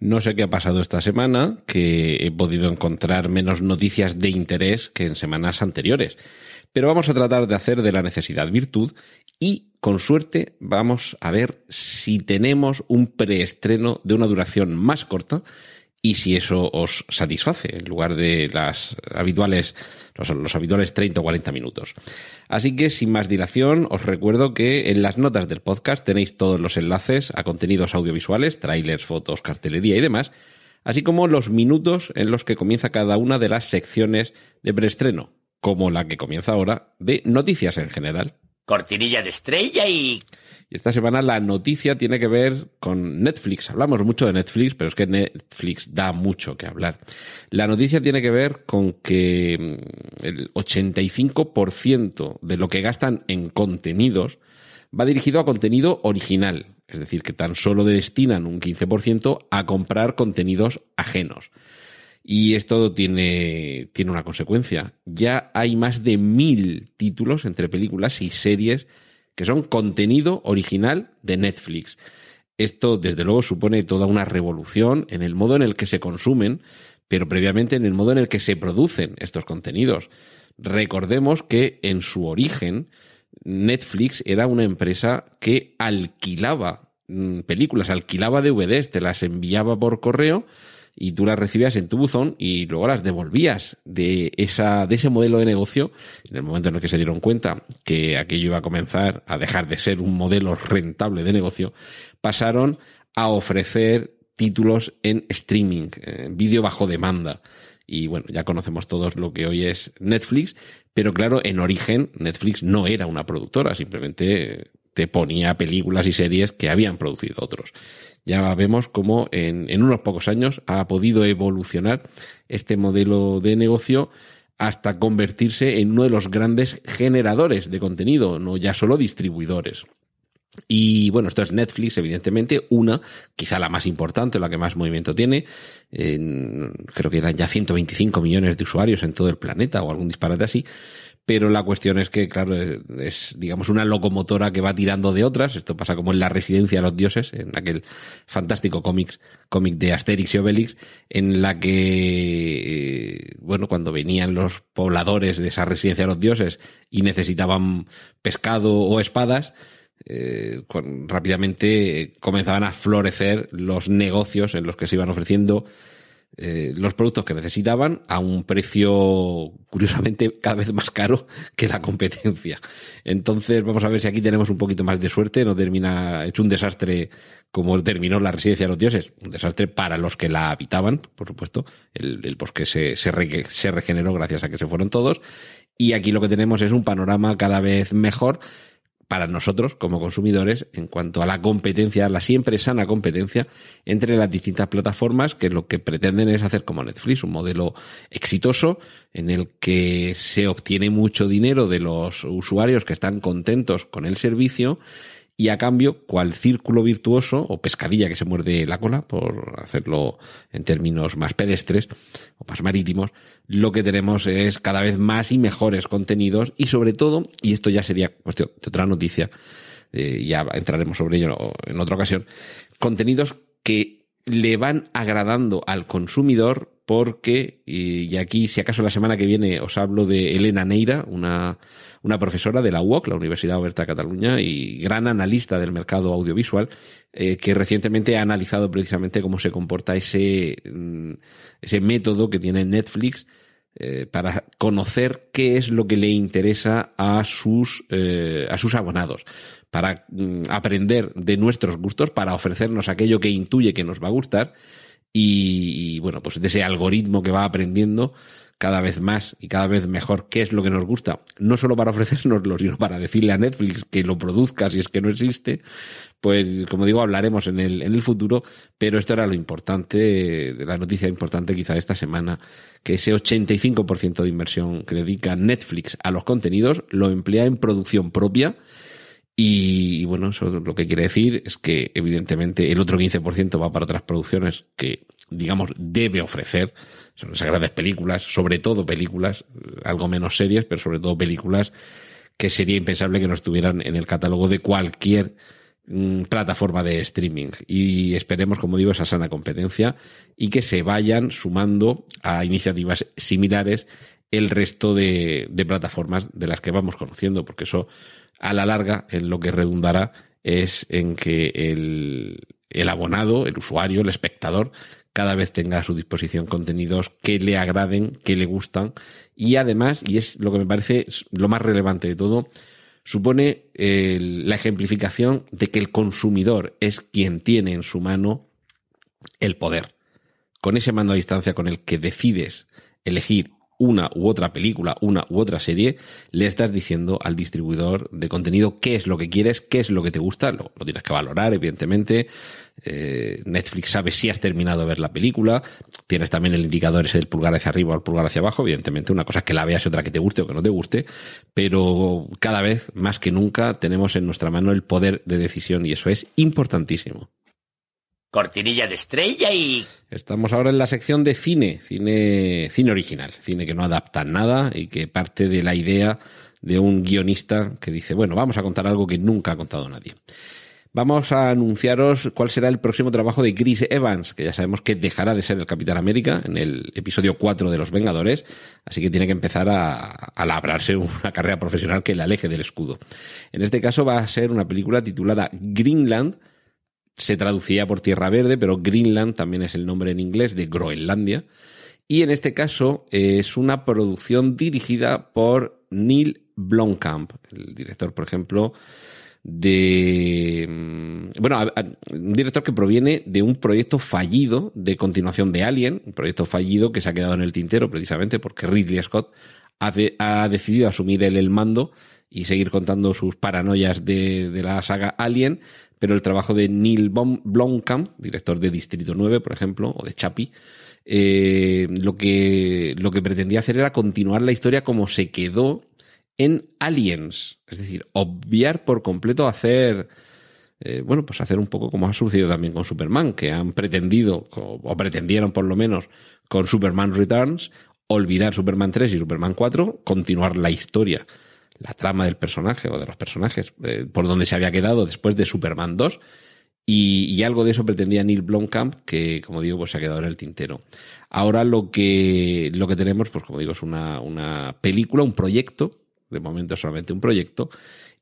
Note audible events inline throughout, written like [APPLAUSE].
No sé qué ha pasado esta semana, que he podido encontrar menos noticias de interés que en semanas anteriores. Pero vamos a tratar de hacer de la necesidad virtud y, con suerte, vamos a ver si tenemos un preestreno de una duración más corta y si eso os satisface en lugar de las habituales, los, habituales 30 o 40 minutos. Así que sin más dilación, os recuerdo que en las notas del podcast tenéis todos los enlaces a contenidos audiovisuales, trailers, fotos, cartelería y demás, así como los minutos en los que comienza cada una de las secciones de preestreno, como la que comienza ahora de noticias en general. Cortinilla de estrella y y esta semana la noticia tiene que ver con Netflix. Hablamos mucho de Netflix, pero es que Netflix da mucho que hablar. La noticia tiene que ver con que mm, el 85% de lo que gastan en contenidos va dirigido a contenido original. Es decir, que tan solo destinan un 15% a comprar contenidos ajenos. Y esto tiene, tiene una consecuencia. Ya hay más de mil títulos entre películas y series que son contenido original de Netflix. Esto, desde luego, supone toda una revolución en el modo en el que se consumen, pero previamente en el modo en el que se producen estos contenidos. Recordemos que en su origen, Netflix era una empresa que alquilaba mm, películas, alquilaba DVDs, te las enviaba por correo y tú las recibías en tu buzón y luego las devolvías de, esa, de ese modelo de negocio, en el momento en el que se dieron cuenta que aquello iba a comenzar a dejar de ser un modelo rentable de negocio, pasaron a ofrecer títulos en streaming, en vídeo bajo demanda. Y bueno, ya conocemos todos lo que hoy es Netflix, pero claro, en origen Netflix no era una productora, simplemente te ponía películas y series que habían producido otros ya vemos cómo en, unos pocos años ha podido evolucionar este modelo de negocio hasta convertirse en uno de los grandes generadores de contenido, no ya solo distribuidores. Y bueno, esto es Netflix, evidentemente, una, quizá la más importante, la que más movimiento tiene. creo que eran ya 125 millones de usuarios en todo el planeta o algún disparate así pero la cuestión es que, claro, es, digamos una locomotora que va tirando de otras. Esto pasa como en la residencia de los dioses, en aquel fantástico cómic, cómic de Asterix y Obelix, en la que, eh, bueno, cuando venían los pobladores de esa residencia de los dioses y necesitaban pescado o espadas, eh, rápidamente comenzaban a florecer los negocios en los que se iban ofreciendo eh, los productos que necesitaban a un precio curiosamente cada vez más caro que la competencia. Entonces vamos a ver si aquí tenemos un poquito más de suerte, no termina hecho un desastre como terminó la residencia de los dioses, un desastre para los que la habitaban, por supuesto, el, bosque se regeneró gracias a que se fueron todos, y aquí lo que tenemos es un panorama cada vez mejor para nosotros como consumidores en cuanto a la competencia, la siempre sana competencia entre las distintas plataformas que lo que pretenden es hacer como Netflix, un modelo exitoso en el que se obtiene mucho dinero de los usuarios que están contentos con el servicio y a cambio, cual círculo virtuoso o pescadilla que se muerde la cola, por hacerlo en términos más pedestres o más marítimos, lo que tenemos es cada vez más y mejores contenidos y sobre todo, y esto ya sería cuestión de otra noticia, eh, ya entraremos sobre ello en otra ocasión, contenidos que le van agradando al consumidor porque, y aquí si acaso la semana que viene os hablo de Elena Neira, una, una profesora de la UOC, la Universidad Oberta de Cataluña, y gran analista del mercado audiovisual, eh, que recientemente ha analizado precisamente cómo se comporta ese, mm, ese método que tiene Netflix eh, para conocer qué es lo que le interesa a sus, eh, a sus abonados, para mm, aprender de nuestros gustos, para ofrecernos aquello que intuye que nos va a gustar y, bueno, pues de ese algoritmo que va aprendiendo cada vez más y cada vez mejor qué es lo que nos gusta, no solo para [LAUGHS] ofrecérnoslo, sino para decirle a Netflix que lo produzca si es que no existe, pues como digo, hablaremos en el, en el futuro, pero esto era lo importante, la noticia importante quizá de esta semana, que ese 85% de inversión que dedica Netflix a los contenidos lo emplea en producción propia, y, bueno, eso lo que quiere decir es que evidentemente el otro 15% va para otras producciones que, digamos, debe ofrecer. Son esas grandes películas, sobre todo películas, algo menos serias, pero sobre todo películas que sería impensable que no estuvieran en el catálogo de cualquier mm, plataforma de streaming. Y esperemos, como digo, esa sana competencia y que se vayan sumando a iniciativas similares el resto de, plataformas de las que vamos conociendo, porque eso a la larga en lo que redundará es en que el, el abonado, el usuario, el espectador, cada vez tenga a su disposición contenidos que le agraden, que le gustan y además, y es lo que me parece lo más relevante de todo, supone la ejemplificación de que el consumidor es quien tiene en su mano el poder. Con ese mando a distancia con el que decides elegir una u otra película, una u otra serie, le estás diciendo al distribuidor de contenido qué es lo que quieres, qué es lo que te gusta, lo, tienes que valorar, evidentemente. Eh, Netflix sabe si has terminado de ver la película, tienes también el indicador ese del pulgar hacia arriba o el pulgar hacia abajo, evidentemente una cosa es que la veas y otra que te guste o que no te guste, pero cada vez más que nunca tenemos en nuestra mano el poder de decisión y eso es importantísimo cortinilla de estrella y... Estamos ahora en la sección de cine, cine, cine original, cine que no adapta nada y que parte de la idea de un guionista que dice, bueno, vamos a contar algo que nunca ha contado nadie. Vamos a anunciaros cuál será el próximo trabajo de Chris Evans, que ya sabemos que dejará de ser el Capitán América en el episodio 4 de Los Vengadores, así que tiene que empezar a, a labrarse una carrera profesional que le aleje del escudo. En este caso va a ser una película titulada Greenland, se traducía por Tierra Verde, pero Greenland también es el nombre en inglés de Groenlandia. Y en este caso es una producción dirigida por Neil Blomkamp, el director, por ejemplo, de... Mm, bueno, un director que proviene de un proyecto fallido de continuación de Alien, un proyecto fallido que se ha quedado en el tintero precisamente porque Ridley Scott ha, decidido asumir él el mando y seguir contando sus paranoias de la saga Alien, pero el trabajo de Neil Blomkamp, director de Distrito 9, por ejemplo, o de Chapi, eh, lo, que, lo que pretendía hacer era continuar la historia como se quedó en Aliens. Es decir, obviar por completo hacer. Eh, bueno, pues hacer un poco como ha sucedido también con Superman, que han pretendido, o pretendieron por lo menos, con Superman Returns, olvidar Superman 3 y Superman 4, continuar la historia la trama del personaje o de los personajes, eh, por donde se había quedado después de Superman 2. Y, algo de eso pretendía Neil Blomkamp, que como digo, pues se ha quedado en el tintero. Ahora lo que, lo que tenemos, pues como digo, es una, una película, un proyecto, de momento solamente un proyecto,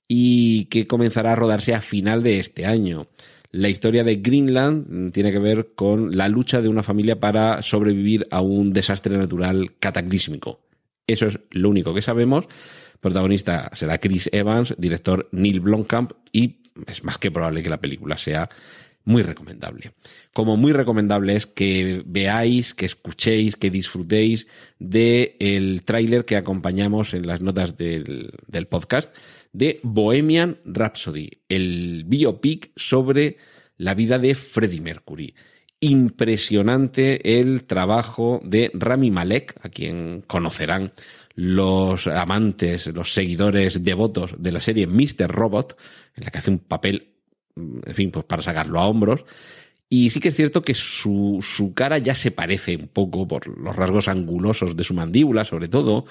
y que comenzará a rodarse a final de este año. La historia de Greenland tiene que ver con la lucha de una familia para sobrevivir a un desastre natural cataclísmico. Eso es lo único que sabemos. Protagonista será Chris Evans, director Neil Blomkamp y es más que probable que la película sea muy recomendable. Como muy recomendable es que veáis, que escuchéis, que disfrutéis del el tráiler que acompañamos en las notas del, del podcast de Bohemian Rhapsody, el biopic sobre la vida de Freddie Mercury impresionante el trabajo de Rami Malek, a quien conocerán los amantes, los seguidores devotos de la serie Mr. Robot, en la que hace un papel, en fin, pues para sacarlo a hombros. Y sí que es cierto que su, su cara ya se parece un poco por los rasgos angulosos de su mandíbula, sobre todo,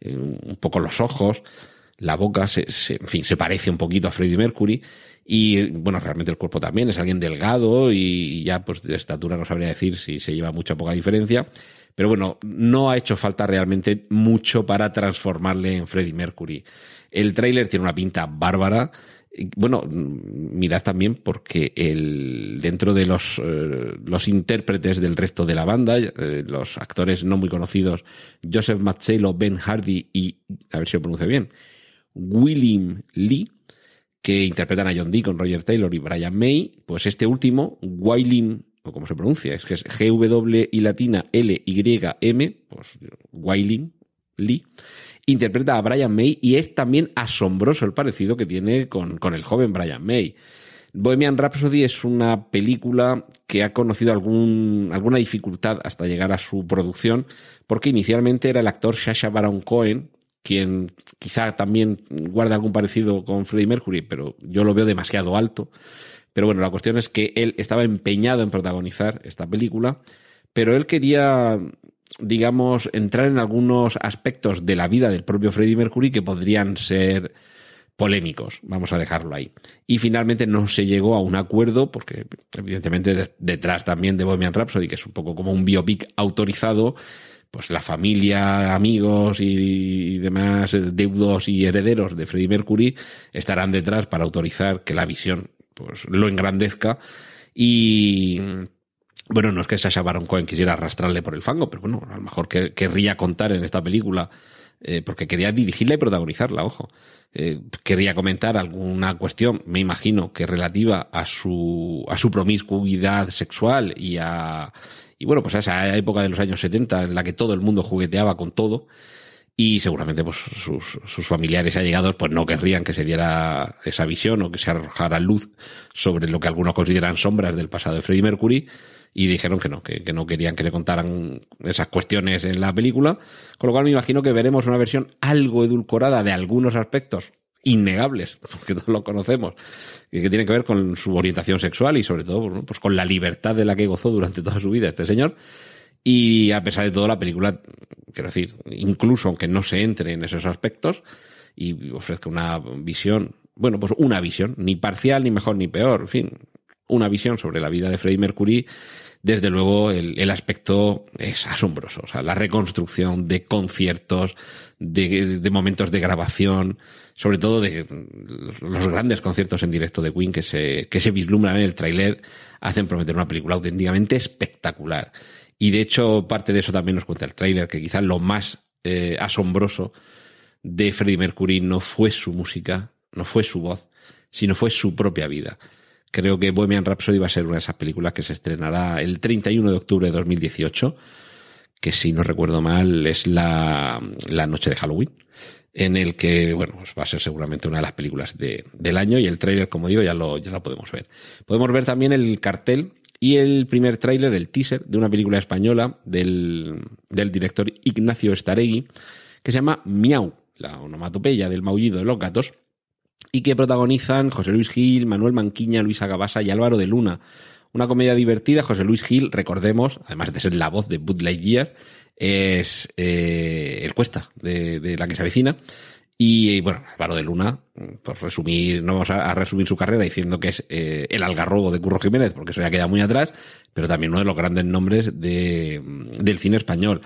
eh, un poco los ojos, la boca, se, se, en fin, se parece un poquito a Freddie Mercury. Y bueno, realmente el cuerpo también es alguien delgado y ya pues de estatura no sabría decir si se lleva mucha o poca diferencia. Pero bueno, no ha hecho falta realmente mucho para transformarle en Freddie Mercury. El tráiler tiene una pinta bárbara. Bueno, mirad también porque el, dentro de los, eh, los intérpretes del resto de la banda, eh, los actores no muy conocidos, Joseph Mazzello, Ben Hardy y, a ver si lo pronuncio bien, William Lee, que interpretan a John Dee con Roger Taylor y Brian May, pues este último, William o como se pronuncia, es que es G-W y latina L-Y-M, pues Wailing Lee, interpreta a Brian May y es también asombroso el parecido que tiene con, con el joven Brian May. Bohemian Rhapsody es una película que ha conocido algún, alguna dificultad hasta llegar a su producción, porque inicialmente era el actor Sasha Baron Cohen, quien quizá también guarda algún parecido con Freddie Mercury, pero yo lo veo demasiado alto. Pero bueno, la cuestión es que él estaba empeñado en protagonizar esta película, pero él quería, digamos, entrar en algunos aspectos de la vida del propio Freddie Mercury que podrían ser polémicos, vamos a dejarlo ahí. Y finalmente no se llegó a un acuerdo, porque evidentemente detrás también de Bohemian Rhapsody, que es un poco como un biopic autorizado, pues la familia, amigos y, demás deudos y herederos de Freddie Mercury estarán detrás para autorizar que la visión pues lo engrandezca y bueno, no es que Sasha Baron Cohen quisiera arrastrarle por el fango, pero bueno, a lo mejor que, querría contar en esta película eh, porque quería dirigirla y protagonizarla, ojo. Eh, quería comentar alguna cuestión, me imagino que relativa a su, a su promiscuidad sexual y a, y bueno, pues a esa época de los años 70 en la que todo el mundo jugueteaba con todo y seguramente pues sus, sus familiares y allegados pues no querrían que se diera esa visión o que se arrojara luz sobre lo que algunos consideran sombras del pasado de Freddie Mercury y dijeron que no, que, que, no querían que se contaran esas cuestiones en la película, con lo cual me imagino que veremos una versión algo edulcorada de algunos aspectos innegables, [LAUGHS] porque todos lo conocemos, que tienen que ver con su orientación sexual y sobre todo pues con la libertad de la que gozó durante toda su vida este señor. Y a pesar de todo, la película, quiero decir, incluso aunque no se entre en esos aspectos y ofrezca una visión, bueno, pues una visión, ni parcial, ni mejor, ni peor, en fin, una visión sobre la vida de Freddie Mercury, desde luego el, aspecto es asombroso. O sea, la reconstrucción de conciertos, de, de, momentos de grabación, sobre todo de los grandes conciertos en directo de Queen que se, que se vislumbran en el tráiler, hacen prometer una película auténticamente espectacular. Y de hecho, parte de eso también nos cuenta el tráiler, que quizás lo más eh, asombroso de Freddie Mercury no fue su música, no fue su voz, sino fue su propia vida. Creo que Bohemian Rhapsody va a ser una de esas películas que se estrenará el 31 de octubre de 2018, que si no recuerdo mal es la, la noche de Halloween, en el que, bueno, pues va a ser seguramente una de las películas de, del año y el tráiler, como digo, ya lo, ya lo podemos ver. Podemos ver también el cartel y el primer tráiler, el teaser, de una película española del, director Ignacio Staregui, que se llama Miau, la onomatopeya del maullido de los gatos, y que protagonizan José Luis Gil, Manuel Manquiña, Luisa Gabasa y Álvaro de Luna. Una comedia divertida, José Luis Gil, recordemos, además de ser la voz de Bud Lightyear, es eh, el cuesta de, de, la que se avecina. Y bueno, Álvaro de Luna, por resumir, no vamos a, resumir su carrera diciendo que es eh, el algarrobo de Curro Jiménez, porque eso ya queda muy atrás, pero también uno de los grandes nombres de, del cine español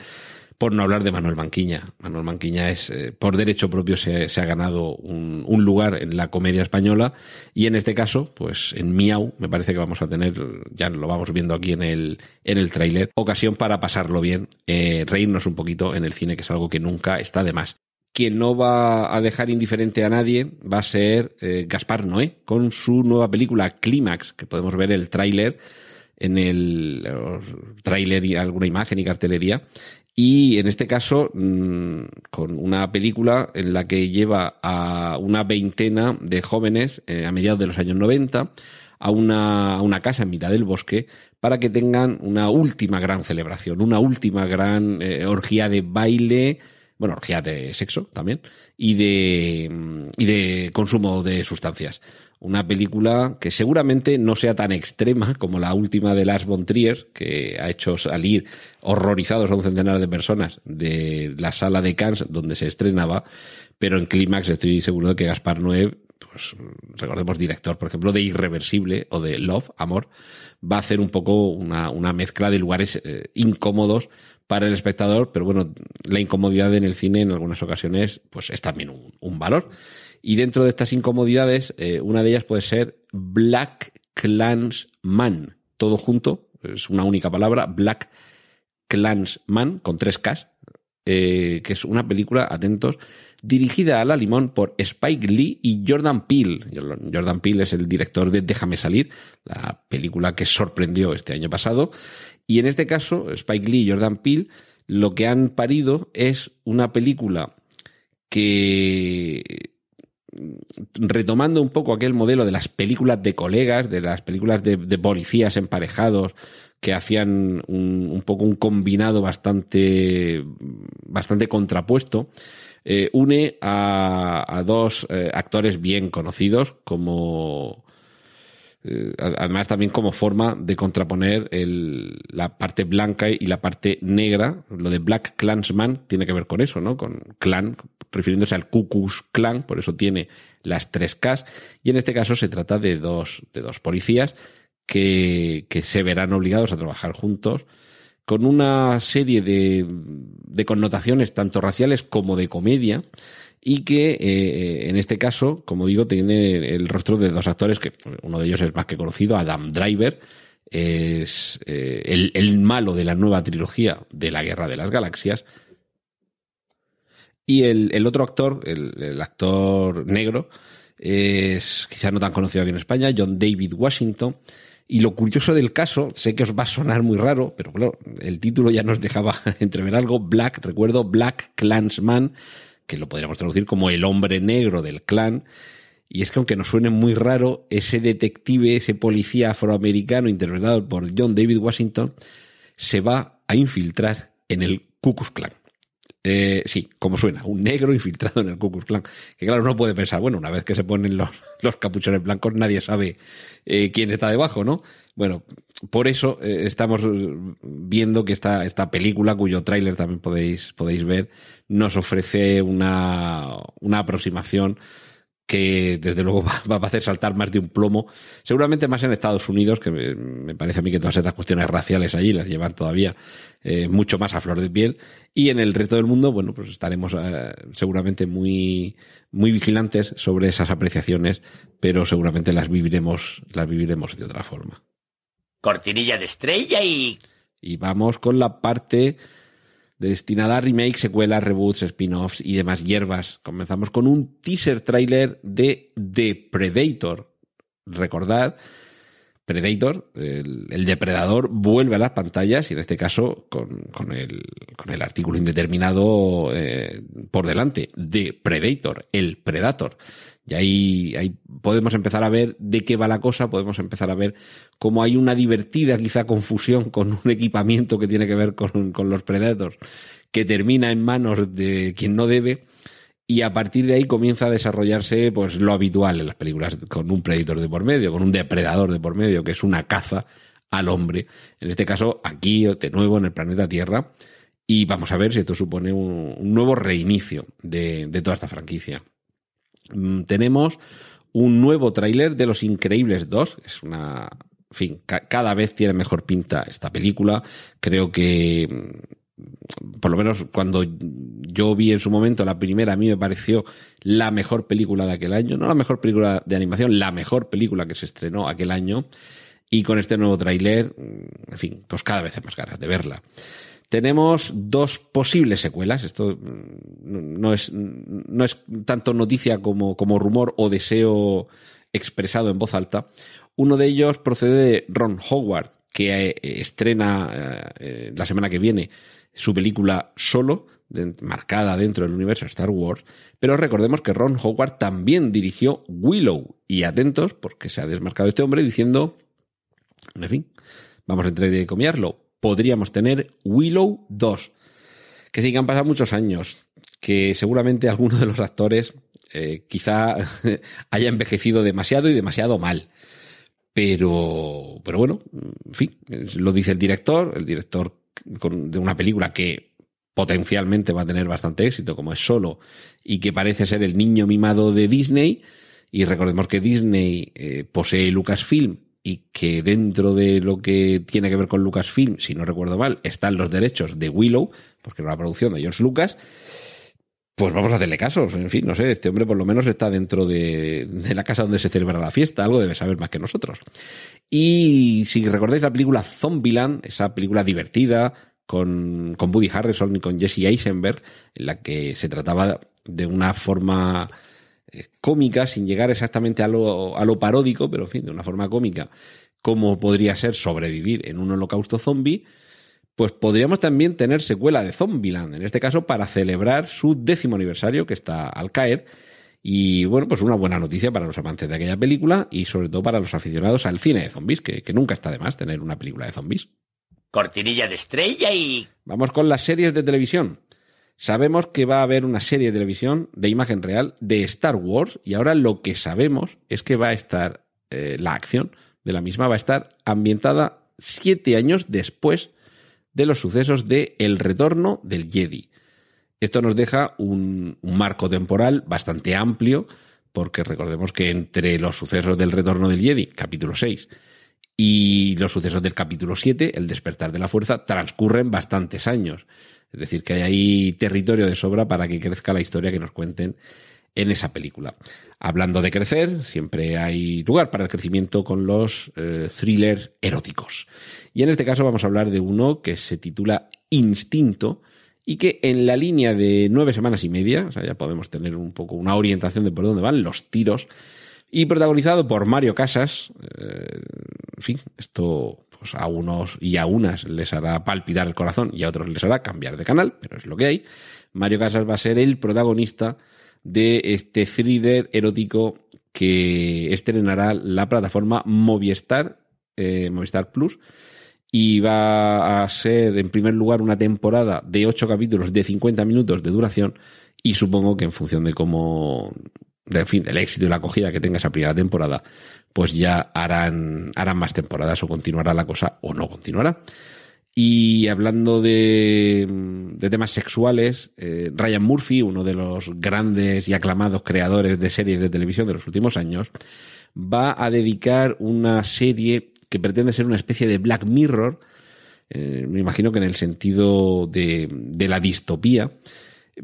por no hablar de Manuel Manquiña. Manuel Manquiña es, eh, por derecho propio, se, se ha ganado un, un, lugar en la comedia española y en este caso, pues en Miau, me parece que vamos a tener, ya lo vamos viendo aquí en el, en el tráiler, ocasión para pasarlo bien, eh, reírnos un poquito en el cine, que es algo que nunca está de más. Quien no va a dejar indiferente a nadie va a ser eh, Gaspar Noé, con su nueva película Clímax, que podemos ver el tráiler en el tráiler y alguna imagen y cartelería. Y en este caso mmm, con una película en la que lleva a una veintena de jóvenes eh, a mediados de los años 90 a una, a una casa en mitad del bosque para que tengan una última gran celebración, una última gran eh, orgía de baile, bueno, orgía de sexo también, y de, y de consumo de sustancias. Una película que seguramente no sea tan extrema como la última de Lars von Trier, que ha hecho salir horrorizados a un centenar de personas de la sala de Cannes donde se estrenaba, pero en Clímax estoy seguro de que Gaspar Noé pues recordemos director, por ejemplo, de Irreversible o de Love, Amor, va a hacer un poco una, una mezcla de lugares eh, incómodos para el espectador, pero bueno, la incomodidad en el cine en algunas ocasiones pues es también un, un valor. Y dentro de estas incomodidades, eh, una de ellas puede ser Black Clansman, todo junto, es una única palabra, Black Clansman, con tres Ks, eh, que es una película, atentos, dirigida a la limón por Spike Lee y Jordan Peele. Jordan Peele es el director de Déjame salir, la película que sorprendió este año pasado. Y en este caso, Spike Lee y Jordan Peele lo que han parido es una película que retomando un poco aquel modelo de las películas de colegas, de las películas de, policías emparejados, que hacían un, poco un combinado bastante, bastante contrapuesto, eh, une a, dos eh, actores bien conocidos como eh, además también como forma de contraponer la parte blanca y la parte negra. Lo de Black Clansman tiene que ver con eso, ¿no? Con clan, refiriéndose al Ku Klux Klan, por eso tiene las tres Ks. Y en este caso se trata de dos, de dos policías que, se verán obligados a trabajar juntos con una serie de, connotaciones tanto raciales como de comedia y que eh, en este caso, como digo, tiene el rostro de dos actores que uno de ellos es más que conocido, Adam Driver, es eh, el, malo de la nueva trilogía de la Guerra de las Galaxias. Y el, otro actor, el, actor negro, es quizá no tan conocido aquí en España, John David Washington. Y lo curioso del caso, sé que os va a sonar muy raro, pero claro, el título ya nos dejaba [LAUGHS] entrever algo. Black, recuerdo, Black Clansman, que lo podríamos traducir como el hombre negro del clan. Y es que aunque nos suene muy raro, ese detective, ese policía afroamericano interpretado por John David Washington, se va a infiltrar en el Ku Klux Klan. Eh, sí, como suena, un negro infiltrado en el Ku Klux Klan. Que claro, uno puede pensar, bueno, una vez que se ponen los, [LAUGHS] los capuchones blancos, nadie sabe eh, quién está debajo, ¿no? Bueno, por eso eh, estamos viendo que esta, esta película, cuyo tráiler también podéis, podéis ver, nos ofrece una, una aproximación que desde luego [LAUGHS] va, a hacer saltar más de un plomo, seguramente más en Estados Unidos, que me, parece a mí que todas estas cuestiones raciales allí las llevan todavía eh, mucho más a flor de piel, y en el resto del mundo, bueno, pues estaremos eh, seguramente muy, muy vigilantes sobre esas apreciaciones, pero seguramente las viviremos, las viviremos de otra forma. Cortinilla de estrella y... Y vamos con la parte destinada a remakes, secuelas, reboots, spin-offs y demás hierbas. Comenzamos con un teaser trailer de The Predator. Recordad, Predator, el, depredador, vuelve a las pantallas y en este caso con, el, artículo indeterminado eh, por delante. The Predator, el Predator. Y ahí, podemos empezar a ver de qué va la cosa, podemos empezar a ver cómo hay una divertida quizá confusión con un equipamiento que tiene que ver con, los Predators, que termina en manos de quien no debe, y a partir de ahí comienza a desarrollarse pues lo habitual en las películas, con un predator de por medio, con un depredador de por medio, que es una caza al hombre. En este caso, aquí, de nuevo, en el planeta Tierra. Y vamos a ver si esto supone un, nuevo reinicio de toda esta franquicia. Mm, tenemos un nuevo tráiler de Los Increíbles 2. Es una. En fin, cada vez tiene mejor pinta esta película. Creo que. Mm, por lo menos cuando yo vi en su momento la primera, a mí me pareció la mejor película de aquel año. No la mejor película de animación, la mejor película que se estrenó aquel año. Y con este nuevo tráiler, mm, en fin, pues cada vez hay más ganas de verla. Tenemos dos posibles secuelas. Esto mm, no es, no es tanto noticia como, como rumor o deseo expresado en voz alta. Uno de ellos procede de Ron Howard, que eh, estrena eh, la semana que viene su película solo, marcada dentro del universo Star Wars. Pero recordemos que Ron Howard también dirigió Willow. Y atentos, porque se ha desmarcado este hombre diciendo, en fin, vamos a entrecomiarlo, podríamos tener Willow 2. Que sí que han pasado muchos años, que seguramente alguno de los actores eh, quizá [LAUGHS] haya envejecido demasiado y demasiado mal. Pero, pero bueno, en fin, lo dice el director, el director de una película que potencialmente va a tener bastante éxito, como es solo, y que parece ser el niño mimado de Disney. Y recordemos que Disney eh, posee Lucasfilm y que dentro de lo que tiene que ver con Lucasfilm, si no recuerdo mal, están los derechos de Willow, porque era una producción de George Lucas, pues vamos a hacerle caso. En fin, no sé, este hombre por lo menos está dentro de, la casa donde se celebra la fiesta, algo debe saber más que nosotros. Y si recordáis la película Zombieland, esa película divertida, con, con Woody Harrison y con Jesse Eisenberg, en la que se trataba de una forma cómica, sin llegar exactamente a lo, a lo paródico, pero en fin, de una forma cómica, como podría ser sobrevivir en un holocausto zombie, pues podríamos también tener secuela de Zombieland, en este caso para celebrar su décimo aniversario que está al caer. Y bueno, pues una buena noticia para los amantes de aquella película y sobre todo para los aficionados al cine de zombies, que, que nunca está de más tener una película de zombies. Cortinilla de estrella y... Vamos con las series de televisión. Sabemos que va a haber una serie de televisión de imagen real de Star Wars y ahora lo que sabemos es que va a estar, eh, la acción de la misma va a estar ambientada siete años después de los sucesos de El Retorno del Jedi. Esto nos deja un, un, marco temporal bastante amplio, porque recordemos que entre los sucesos del Retorno del Jedi, capítulo 6, y los sucesos del capítulo 7, El despertar de la fuerza, transcurren bastantes años. Es decir, que hay ahí territorio de sobra para que crezca la historia que nos cuenten en esa película. Hablando de crecer, siempre hay lugar para el crecimiento con los eh, thrillers eróticos. Y en este caso vamos a hablar de uno que se titula Instinto y que en la línea de nueve semanas y media, o sea, ya podemos tener un poco una orientación de por dónde van los tiros, y protagonizado por Mario Casas. Eh, en fin, esto pues a unos y a unas les hará palpitar el corazón y a otros les hará cambiar de canal, pero es lo que hay. Mario Casas va a ser el protagonista de este thriller erótico que estrenará la plataforma Movistar, eh, Movistar Plus, y va a ser en primer lugar una temporada de ocho capítulos de 50 minutos de duración y supongo que en función de cómo de, fin, del éxito y la acogida que tenga esa primera temporada, pues ya harán, harán más temporadas o continuará la cosa o no continuará. Y hablando de, de temas sexuales, eh, Ryan Murphy, uno de los grandes y aclamados creadores de series de televisión de los últimos años, va a dedicar una serie que pretende ser una especie de Black Mirror, eh, me imagino que en el sentido de, de la distopía,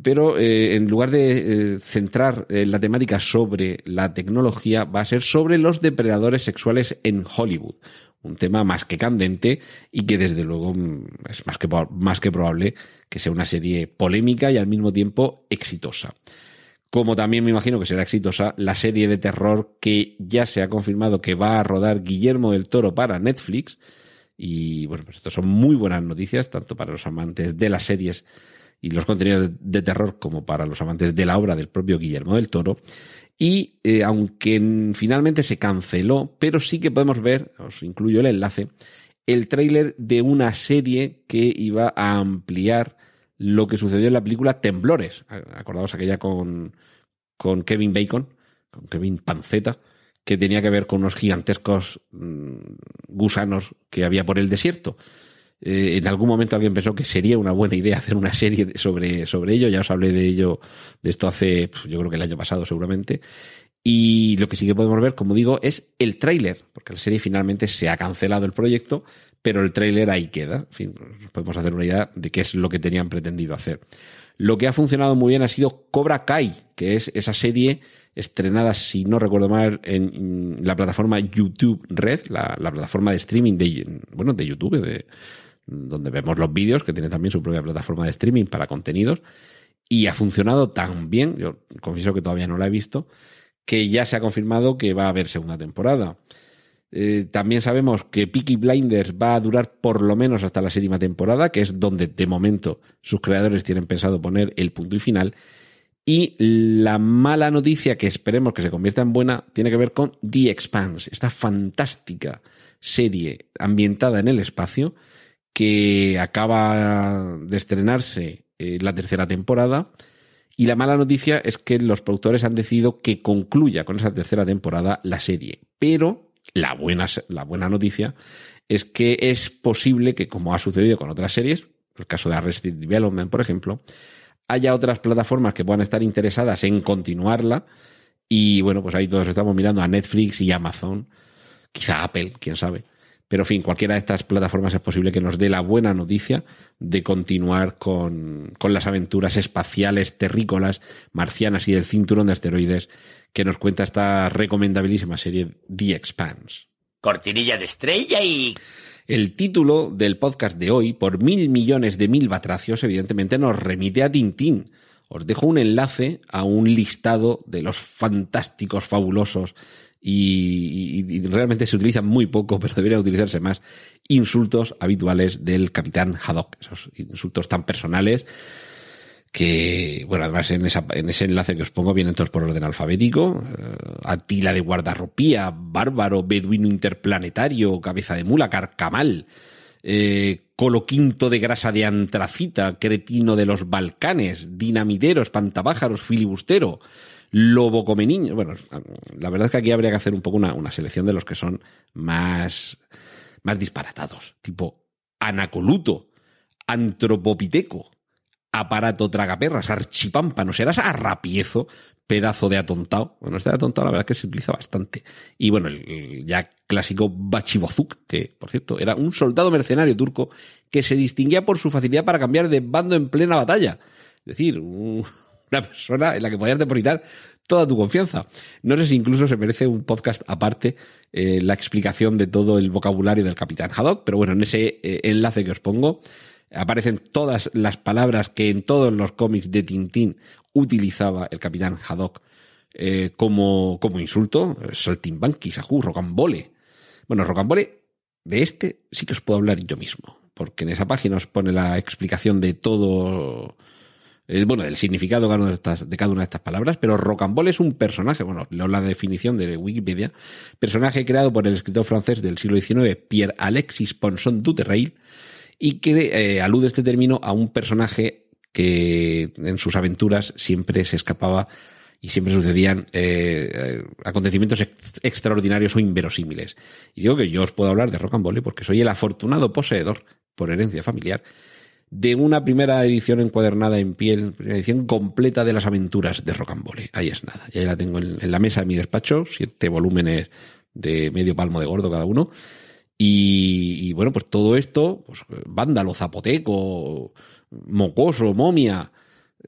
pero eh, en lugar de eh, centrar eh, la temática sobre la tecnología, va a ser sobre los depredadores sexuales en Hollywood. Un tema más que candente y que desde luego mm, es más que, más que probable que sea una serie polémica y al mismo tiempo exitosa. Como también me imagino que será exitosa la serie de terror que ya se ha confirmado que va a rodar Guillermo del Toro para Netflix. Y bueno, pues esto son muy buenas noticias, tanto para los amantes de las series y los contenidos de terror como para los amantes de la obra del propio Guillermo del Toro. Y eh, aunque finalmente se canceló, pero sí que podemos ver, os incluyo el enlace, el tráiler de una serie que iba a ampliar lo que sucedió en la película Temblores. Acordaos aquella con, con Kevin Bacon, con Kevin Panceta, que tenía que ver con unos gigantescos mm, gusanos que había por el desierto. Eh, en algún momento alguien pensó que sería una buena idea hacer una serie sobre, sobre ello. Ya os hablé de ello, de esto hace, pues, yo creo que el año pasado seguramente. Y lo que sí que podemos ver, como digo, es el tráiler, porque la serie finalmente se ha cancelado el proyecto, pero el tráiler ahí queda. En fin, podemos hacer una idea de qué es lo que tenían pretendido hacer. Lo que ha funcionado muy bien ha sido Cobra Kai, que es esa serie estrenada, si no recuerdo mal, en la plataforma YouTube Red, la, la plataforma de streaming de, bueno, de YouTube, de, donde vemos los vídeos, que tiene también su propia plataforma de streaming para contenidos, y ha funcionado tan bien, yo confieso que todavía no la he visto, que ya se ha confirmado que va a haber segunda temporada. Eh, también sabemos que Peaky Blinders va a durar por lo menos hasta la séptima temporada, que es donde de momento sus creadores tienen pensado poner el punto y final. Y la mala noticia, que esperemos que se convierta en buena, tiene que ver con The Expanse, esta fantástica serie ambientada en el espacio, que acaba de estrenarse eh, la tercera temporada. Y la mala noticia es que los productores han decidido que concluya con esa tercera temporada la serie. Pero la buena, la buena noticia es que es posible que, como ha sucedido con otras series, el caso de Arrested Development, por ejemplo, haya otras plataformas que puedan estar interesadas en continuarla. Y bueno, pues ahí todos estamos mirando a Netflix y Amazon, quizá Apple, quién sabe pero, en fin, cualquiera de estas plataformas es posible que nos dé la buena noticia de continuar con, con las aventuras espaciales, terrícolas, marcianas y del cinturón de asteroides que nos cuenta esta recomendabilísima serie The Expanse. Cortinilla de estrella y... El título del podcast de hoy, por mil millones de mil batracios, evidentemente nos remite a Tintín. Os dejo un enlace a un listado de los fantásticos, fabulosos y, realmente se utilizan muy poco, pero deberían utilizarse más, insultos habituales del capitán Haddock. Esos insultos tan personales que, bueno, además en, esa, en ese enlace que os pongo vienen todos por orden alfabético. Eh, Atila de guardarropía, bárbaro, beduino interplanetario, cabeza de mula, carcamal, eh, colo quinto de grasa de antracita, cretino de los Balcanes, dinamitero, espantapájaros, filibustero, lobo come niño. Bueno, la verdad es que aquí habría que hacer un poco una, selección de los que son más, más disparatados, tipo anacoluto, antropopiteco, aparato tragaperras, archipámpano, serás arrapiezo, pedazo de atontado. Bueno, este de atontado la verdad es que se utiliza bastante. Y bueno, el, ya clásico Bachibozuk, que por cierto era un soldado mercenario turco que se distinguía por su facilidad para cambiar de bando en plena batalla. Es decir, una persona en la que podías depositar toda tu confianza. No sé si incluso se merece un podcast aparte eh, la explicación de todo el vocabulario del capitán Haddock, pero bueno, en ese eh, enlace que os pongo aparecen todas las palabras que en todos los cómics de Tintín utilizaba el capitán Haddock eh, como, como insulto. Saltimbanqui, Sajú, Rocambole. Bueno, Rocambole, de este sí que os puedo hablar yo mismo, porque en esa página os pone la explicación de todo, bueno, del significado de cada, una de, estas, cada una de estas palabras, pero Rocambole es un personaje, bueno, leo la definición de Wikipedia, personaje creado por el escritor francés del siglo XIX, Pierre Alexis Ponson Duterrail, y que eh, alude este término a un personaje que en sus aventuras siempre se escapaba y siempre sucedían eh, eh, acontecimientos extraordinarios o inverosímiles. Y digo que yo os puedo hablar de Rocambole porque soy el afortunado poseedor, por herencia familiar, de una primera edición encuadernada en piel, primera edición completa de las aventuras de Rocambole. Ahí es nada. Y ahí la tengo en, la mesa de mi despacho, siete volúmenes de medio palmo de gordo cada uno. Y, bueno, pues todo esto, pues vándalo, zapoteco, mocoso, momia,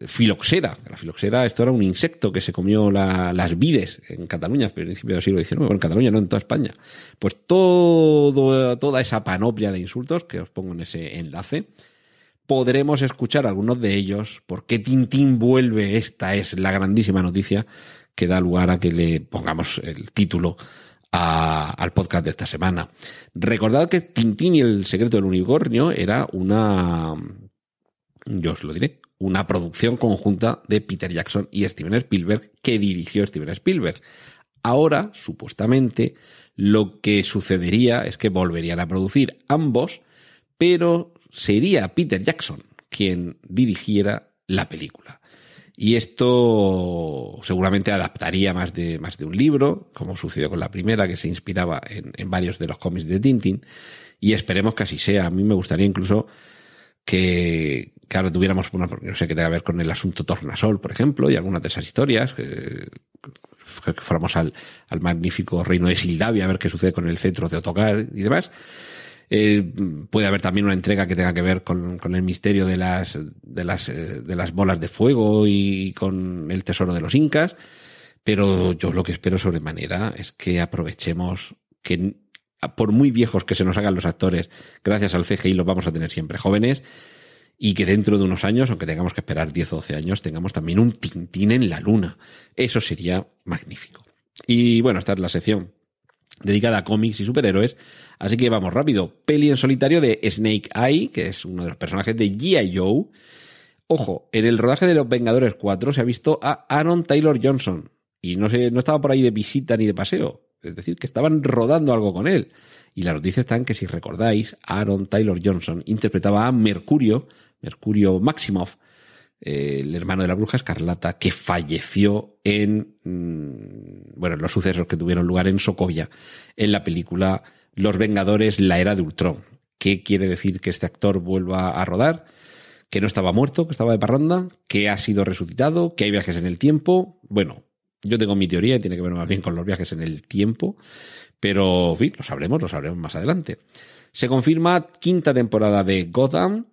filoxera. La filoxera, esto era un insecto que se comió las vides en Cataluña, a principios del siglo XIX, bueno, en Cataluña, no en toda España. Pues todo, toda esa panoplia de insultos que os pongo en ese enlace, podremos escuchar algunos de ellos. ¿Por qué Tintín vuelve? Esta es la grandísima noticia que da lugar a que le pongamos el título al podcast de esta semana. Recordad que Tintín y el secreto del unicornio era una, yo os lo diré, una producción conjunta de Peter Jackson y Steven Spielberg que dirigió Steven Spielberg. Ahora, supuestamente, lo que sucedería es que volverían a producir ambos, pero sería Peter Jackson quien dirigiera la película. Y esto seguramente adaptaría más de, más de un libro, como sucedió con la primera, que se inspiraba en, en varios de los cómics de Tintin. Y esperemos que así sea. A mí me gustaría incluso que, que ahora tuviéramos, una, no sé, que tenga que ver con el asunto Tornasol, por ejemplo, y algunas de esas historias, que, que fuéramos al, al magnífico reino de Sildavia a ver qué sucede con el centro de Otocar y demás. Eh, puede haber también una entrega que tenga que ver con, el misterio de las, de, las, eh, de las bolas de fuego y con el tesoro de los incas. Pero yo lo que espero sobremanera es que aprovechemos que por muy viejos que se nos hagan los actores, gracias al CGI los vamos a tener siempre jóvenes y que dentro de unos años, aunque tengamos que esperar 10 o 12 años, tengamos también un Tintín en la luna. Eso sería magnífico. Y bueno, esta es la sección dedicada a cómics y superhéroes. Así que vamos rápido. Peli en solitario de Snake Eye, que es uno de los personajes de G.I. Joe. Ojo, en el rodaje de Los Vengadores 4 se ha visto a Aaron Taylor Johnson. Y no, se, no estaba por ahí de visita ni de paseo. Es decir, que estaban rodando algo con él. Y la noticia está en que, si recordáis, Aaron Taylor Johnson interpretaba a Mercurio, Mercurio Maximoff, el hermano de la bruja escarlata, que falleció en, mm, bueno, los sucesos que tuvieron lugar en Sokovia, en la película Los Vengadores, la era de Ultron. ¿Qué quiere decir que este actor vuelva a rodar? Que no estaba muerto, que estaba de parranda, que ha sido resucitado, que hay viajes en el tiempo. Bueno, yo tengo mi teoría y tiene que ver más bien con los viajes en el tiempo, pero, en fin, lo sabremos, lo sabremos más adelante. Se confirma quinta temporada de Gotham.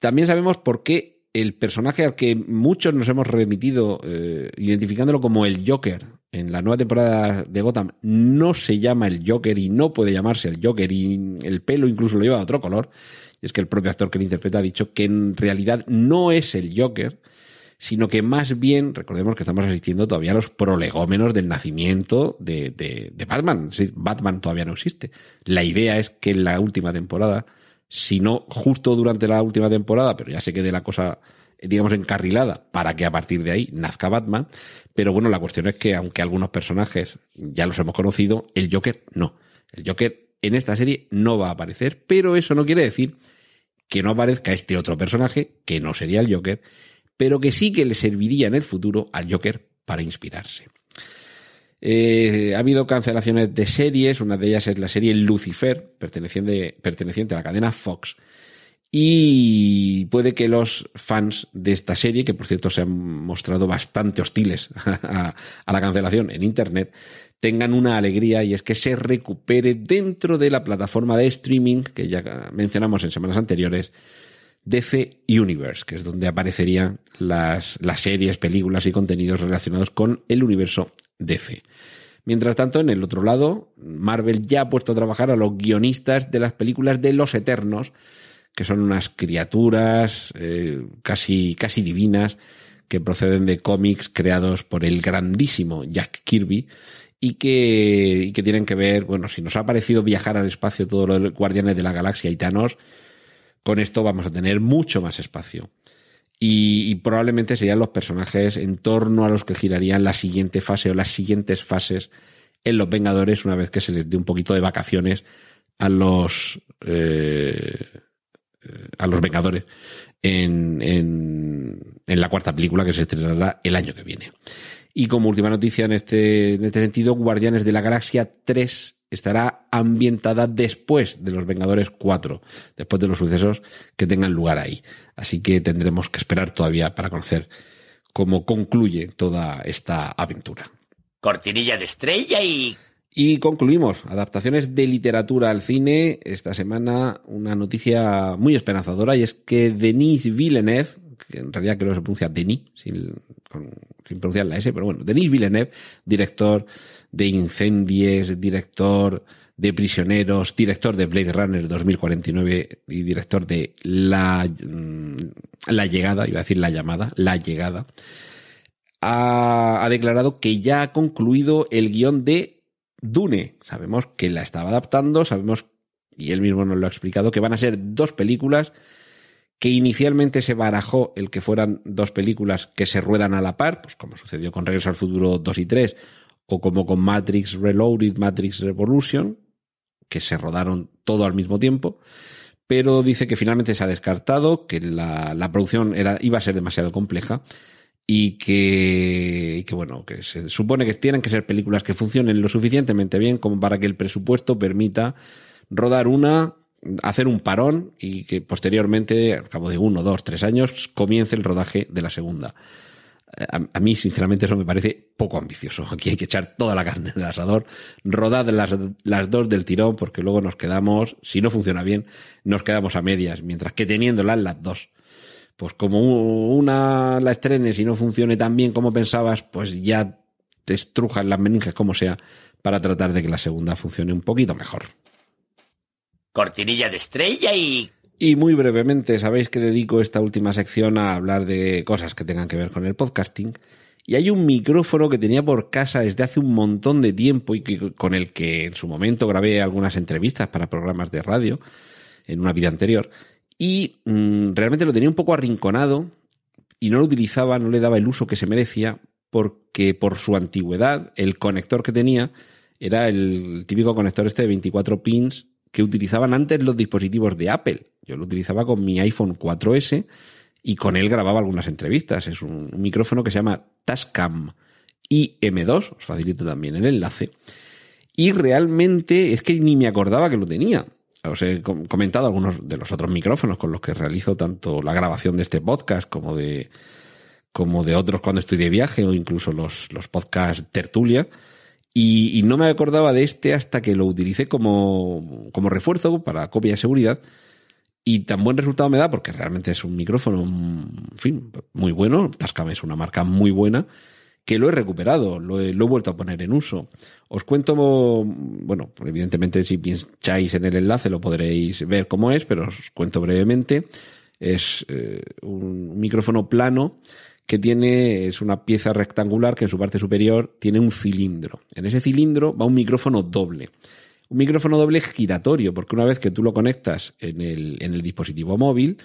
También sabemos por qué el personaje al que muchos nos hemos remitido, eh, identificándolo como el Joker en la nueva temporada de Gotham no se llama el Joker y no puede llamarse el Joker y el pelo incluso lo lleva de otro color. Y es que el propio actor que lo interpreta ha dicho que en realidad no es el Joker, sino que más bien, recordemos que estamos asistiendo todavía a los prolegómenos del nacimiento de, Batman. Batman todavía no existe. La idea es que en la última temporada, si no justo durante la última temporada, pero ya se quede la cosa digamos, encarrilada para que a partir de ahí nazca Batman. Pero bueno, la cuestión es que aunque algunos personajes ya los hemos conocido, el Joker no. El Joker en esta serie no va a aparecer, pero eso no quiere decir que no aparezca este otro personaje, que no sería el Joker, pero que sí que le serviría en el futuro al Joker para inspirarse. Eh, ha habido cancelaciones de series, una de ellas es la serie Lucifer, perteneciente, perteneciente a la cadena Fox, y puede que los fans de esta serie, que por cierto se han mostrado bastante hostiles [LAUGHS] a, la cancelación en Internet, tengan una alegría y es que se recupere dentro de la plataforma de streaming que ya mencionamos en semanas anteriores, DC Universe, que es donde aparecerían las, las series, películas y contenidos relacionados con el universo DC. Mientras tanto, en el otro lado, Marvel ya ha puesto a trabajar a los guionistas de las películas de Los Eternos, que son unas criaturas eh, casi, casi divinas que proceden de cómics creados por el grandísimo Jack Kirby y que, y que tienen que ver, bueno, si nos ha parecido viajar al espacio todos los guardianes de la galaxia y Thanos, con esto vamos a tener mucho más espacio. Y, probablemente serían los personajes en torno a los que girarían la siguiente fase o las siguientes fases en los Vengadores una vez que se les dé un poquito de vacaciones a los eh, a los Vengadores en, en, en, la cuarta película que se estrenará el año que viene. Y como última noticia en este, en este sentido, Guardianes de la Galaxia 3 estará ambientada después de los Vengadores 4, después de los sucesos que tengan lugar ahí. Así que tendremos que esperar todavía para conocer cómo concluye toda esta aventura. Cortinilla de estrella y y concluimos, adaptaciones de literatura al cine. Esta semana una noticia muy esperanzadora y es que Denis Villeneuve, que en realidad creo que se pronuncia Denis, sin, sin pronunciar la S, pero bueno, Denis Villeneuve, director de Incendies, director de Prisioneros, director de Blade Runner 2049 y director de La, mm, la Llegada, iba a decir La Llamada, La Llegada, ha, ha declarado que ya ha concluido el guion de Dune, sabemos que la estaba adaptando, sabemos, y él mismo nos lo ha explicado, que van a ser dos películas que inicialmente se barajó el que fueran dos películas que se ruedan a la par, pues como sucedió con Regreso al Futuro 2 y 3, o como con Matrix Reloaded, Matrix Revolution, que se rodaron todo al mismo tiempo, pero dice que finalmente se ha descartado, que la, la producción era, iba a ser demasiado compleja y que, bueno, que se supone que tienen que ser películas que funcionen lo suficientemente bien como para que el presupuesto permita rodar una, hacer un parón y que posteriormente, al cabo de uno, dos, tres años, comience el rodaje de la segunda. A, mí, sinceramente, eso me parece poco ambicioso. Aquí hay que echar toda la carne en el asador, rodad las, las dos del tirón, porque luego nos quedamos, si no funciona bien, nos quedamos a medias, mientras que teniéndolas las dos pues como una la estrenes y no funcione tan bien como pensabas, pues ya te estrujas las meninges como sea para tratar de que la segunda funcione un poquito mejor. Cortinilla de estrella y... Y muy brevemente, sabéis que dedico esta última sección a hablar de cosas que tengan que ver con el podcasting. Y hay un micrófono que tenía por casa desde hace un montón de tiempo y que, con el que en su momento grabé algunas entrevistas para programas de radio en una vida anterior y mmm, realmente lo tenía un poco arrinconado y no lo utilizaba, no le daba el uso que se merecía porque por su antigüedad el conector que tenía era el típico conector este de 24 pins que utilizaban antes los dispositivos de Apple. Yo lo utilizaba con mi iPhone 4S y con él grababa algunas entrevistas. Es un, micrófono que se llama Tascam IM2, os facilito también el enlace. Y realmente es que ni me acordaba que lo tenía os he comentado algunos de los otros micrófonos con los que realizo tanto la grabación de este podcast como de, como de otros cuando estoy de viaje o incluso los, los podcasts tertulia. Y, no me acordaba de este hasta que lo utilicé como, como refuerzo para copia de seguridad. Y tan buen resultado me da porque realmente es un micrófono, fin, muy bueno. Tascam es una marca muy buena que lo he recuperado, lo he, lo he vuelto a poner en uso. Os cuento, bueno, evidentemente si pincháis en el enlace lo podréis ver cómo es, pero os cuento brevemente. Es eh, un micrófono plano que tiene, es una pieza rectangular que en su parte superior tiene un cilindro. En ese cilindro va un micrófono doble. Un micrófono doble giratorio, porque una vez que tú lo conectas en el, en el dispositivo móvil,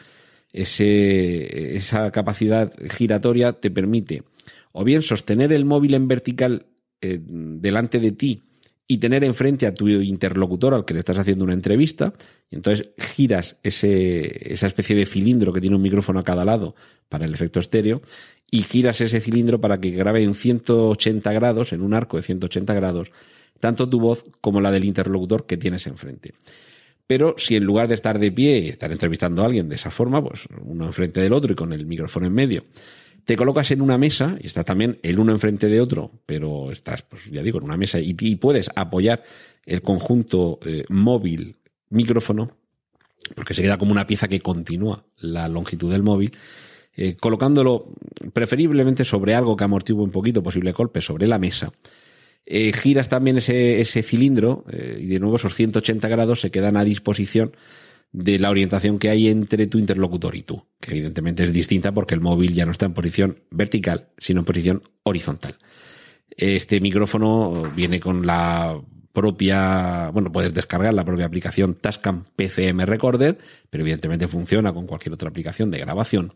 ese, esa capacidad giratoria te permite o bien sostener el móvil en vertical eh, delante de ti y tener enfrente a tu interlocutor al que le estás haciendo una entrevista, y entonces giras ese, esa especie de cilindro que tiene un micrófono a cada lado para el efecto estéreo, y giras ese cilindro para que grabe en 180 grados, en un arco de 180 grados, tanto tu voz como la del interlocutor que tienes enfrente. Pero si en lugar de estar de pie y estar entrevistando a alguien de esa forma, pues uno enfrente del otro y con el micrófono en medio, te colocas en una mesa y estás también el uno enfrente de otro, pero estás, pues ya digo, en una mesa y, puedes apoyar el conjunto eh, móvil micrófono, porque se queda como una pieza que continúa la longitud del móvil, eh, colocándolo preferiblemente sobre algo que amortigue un poquito posible golpe sobre la mesa. Eh, giras también ese cilindro y de nuevo esos 180 grados se quedan a disposición de la orientación que hay entre tu interlocutor y tú, que evidentemente es distinta porque el móvil ya no está en posición vertical, sino en posición horizontal. Este micrófono viene con la propia, bueno, puedes descargar la propia aplicación Tascam PCM Recorder, pero evidentemente funciona con cualquier otra aplicación de grabación.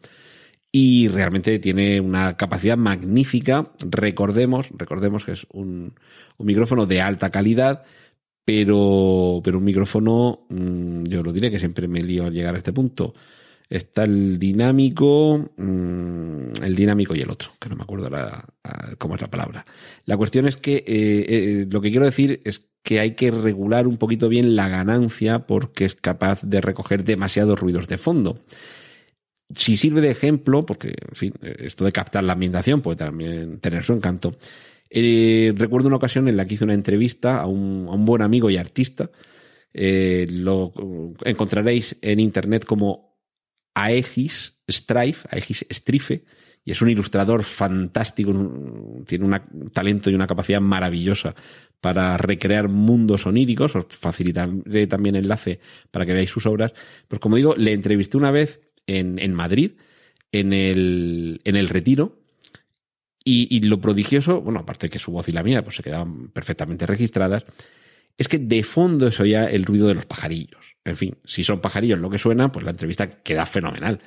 Y realmente tiene una capacidad magnífica. Recordemos, recordemos que es un, un micrófono de alta calidad pero, pero un micrófono, mm, yo lo diré que siempre me lío al llegar a este punto. Está el dinámico, mm, el dinámico y el otro, que no me acuerdo cómo es la palabra. La cuestión es que eh, eh, lo que quiero decir es que hay que regular un poquito bien la ganancia porque es capaz de recoger demasiados ruidos de fondo. Si sirve de ejemplo, porque en fin, esto de captar la ambientación puede también tener su encanto, eh, recuerdo una ocasión en la que hice una entrevista a un, a un buen amigo y artista. Eh, lo encontraréis en internet como Aegis Strife, Aegis Strife, y es un ilustrador fantástico, tiene un talento y una capacidad maravillosa para recrear mundos oníricos. Os facilitaré también enlace para que veáis sus obras. Pues como digo, le entrevisté una vez en, en Madrid, en el, en el Retiro, y, lo prodigioso, bueno, aparte de que su voz y la mía pues se quedaban perfectamente registradas, es que de fondo se oía el ruido de los pajarillos. En fin, si son pajarillos lo que suena, pues la entrevista queda fenomenal.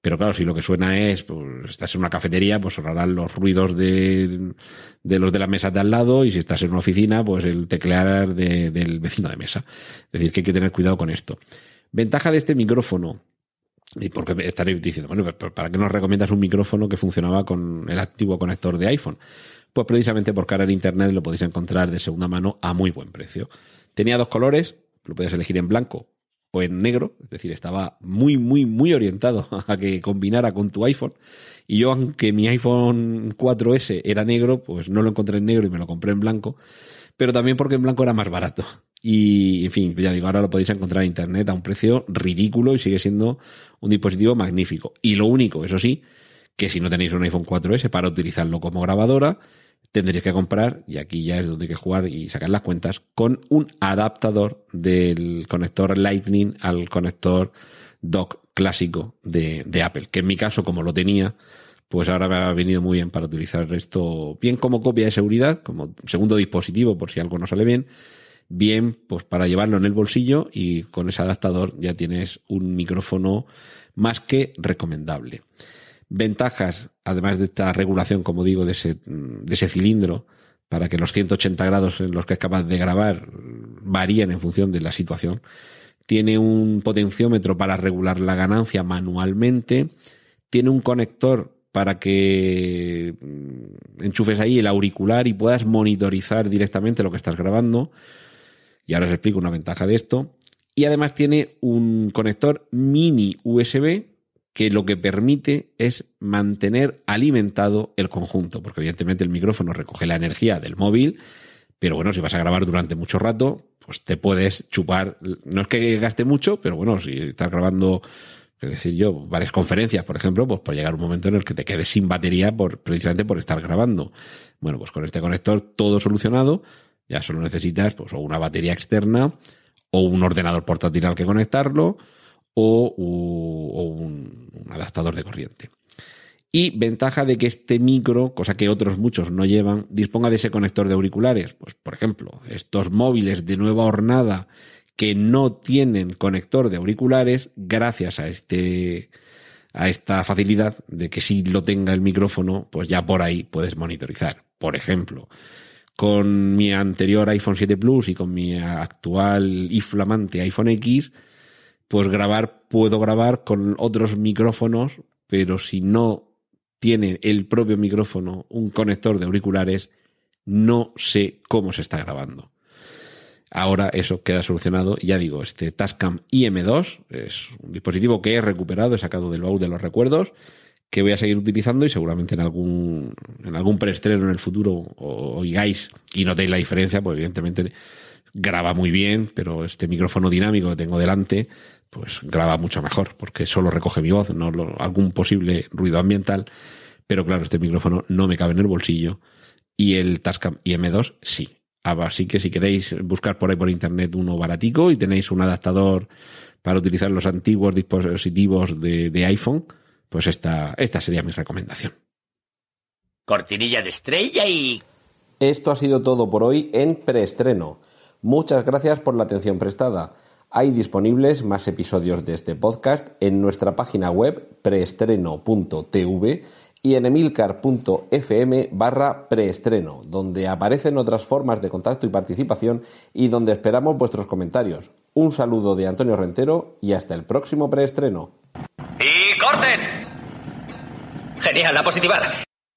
Pero claro, si lo que suena es, pues estás en una cafetería, pues sonarán los ruidos de, de los de la mesa de al lado, y si estás en una oficina, pues el teclear del vecino de mesa. Es decir, que hay que tener cuidado con esto. Ventaja de este micrófono, y porque estaréis diciendo, bueno, ¿para qué nos recomiendas un micrófono que funcionaba con el activo conector de iPhone? Pues precisamente porque ahora en Internet lo podéis encontrar de segunda mano a muy buen precio. Tenía dos colores, lo podías elegir en blanco o en negro, es decir, estaba muy, muy, muy orientado [LAUGHS] a que combinara con tu iPhone. Y yo, aunque mi iPhone 4S era negro, pues no lo encontré en negro y me lo compré en blanco, pero también porque en blanco era más barato. Y, en fin, ya digo, ahora lo podéis encontrar en Internet a un precio ridículo y sigue siendo un dispositivo magnífico. Y lo único, eso sí, que si no tenéis un iPhone 4S para utilizarlo como grabadora, tendréis que comprar, y aquí ya es donde hay que jugar y sacar las cuentas, con un adaptador del conector Lightning al conector dock clásico de, de Apple, que en mi caso, como lo tenía, pues ahora me ha venido muy bien para utilizar esto bien como copia de seguridad, como segundo dispositivo por si algo no sale bien, bien pues para llevarlo en el bolsillo y con ese adaptador ya tienes un micrófono más que recomendable. Ventajas, además de esta regulación, como digo, de ese, de ese cilindro, para que los 180 grados en los que es capaz de grabar varíen en función de la situación. Tiene un potenciómetro para regular la ganancia manualmente. Tiene un conector para que mm, enchufes ahí el auricular y puedas monitorizar directamente lo que estás grabando. Y ahora os explico una ventaja de esto. Y además tiene un conector mini USB que lo que permite es mantener alimentado el conjunto, porque evidentemente el micrófono recoge la energía del móvil, pero bueno, si vas a grabar durante mucho rato, pues te puedes chupar, no es que gaste mucho, pero bueno, si estás grabando Es decir, yo, varias conferencias, por ejemplo, pues por llegar un momento en el que te quedes sin batería por, precisamente por estar grabando. Bueno, pues con este conector todo solucionado, ya solo necesitas pues o una batería externa o un ordenador portátil al que conectarlo o, un, un adaptador de corriente. Y ventaja de que este micro, cosa que otros muchos no llevan, disponga de ese conector de auriculares. Pues, por ejemplo, estos móviles de nueva hornada que no tienen conector de auriculares, gracias a este a esta facilidad de que si lo tenga el micrófono, pues ya por ahí puedes monitorizar. Por ejemplo, con mi anterior iPhone 7 Plus y con mi actual y flamante iPhone X, pues grabar, puedo grabar con otros micrófonos, pero si no tiene el propio micrófono un conector de auriculares, no sé cómo se está grabando. Ahora eso queda solucionado. Ya digo, este Tascam IM2 es un dispositivo que he recuperado, he sacado del baúl de los recuerdos, que voy a seguir utilizando y seguramente en algún, en algún preestreno en el futuro oigáis y notéis la diferencia, pues evidentemente graba muy bien, pero este micrófono dinámico que tengo delante, pues graba mucho mejor, porque solo recoge mi voz, no algún posible ruido ambiental. Pero claro, este micrófono no me cabe en el bolsillo y el Tascam IM2 sí. Así que si queréis buscar por ahí por internet uno baratico y tenéis un adaptador para utilizar los antiguos dispositivos de, iPhone, pues esta, esta sería mi recomendación. Cortinilla de estrella y... Esto ha sido todo por hoy en preestreno. Muchas gracias por la atención prestada. Hay disponibles más episodios de este podcast en nuestra página web preestreno.tv y en emilcar.fm barra preestreno, donde aparecen otras formas de contacto y participación y donde esperamos vuestros comentarios. Un saludo de Antonio Rentero y hasta el próximo preestreno. ¡Y corten! Genial, a positivar.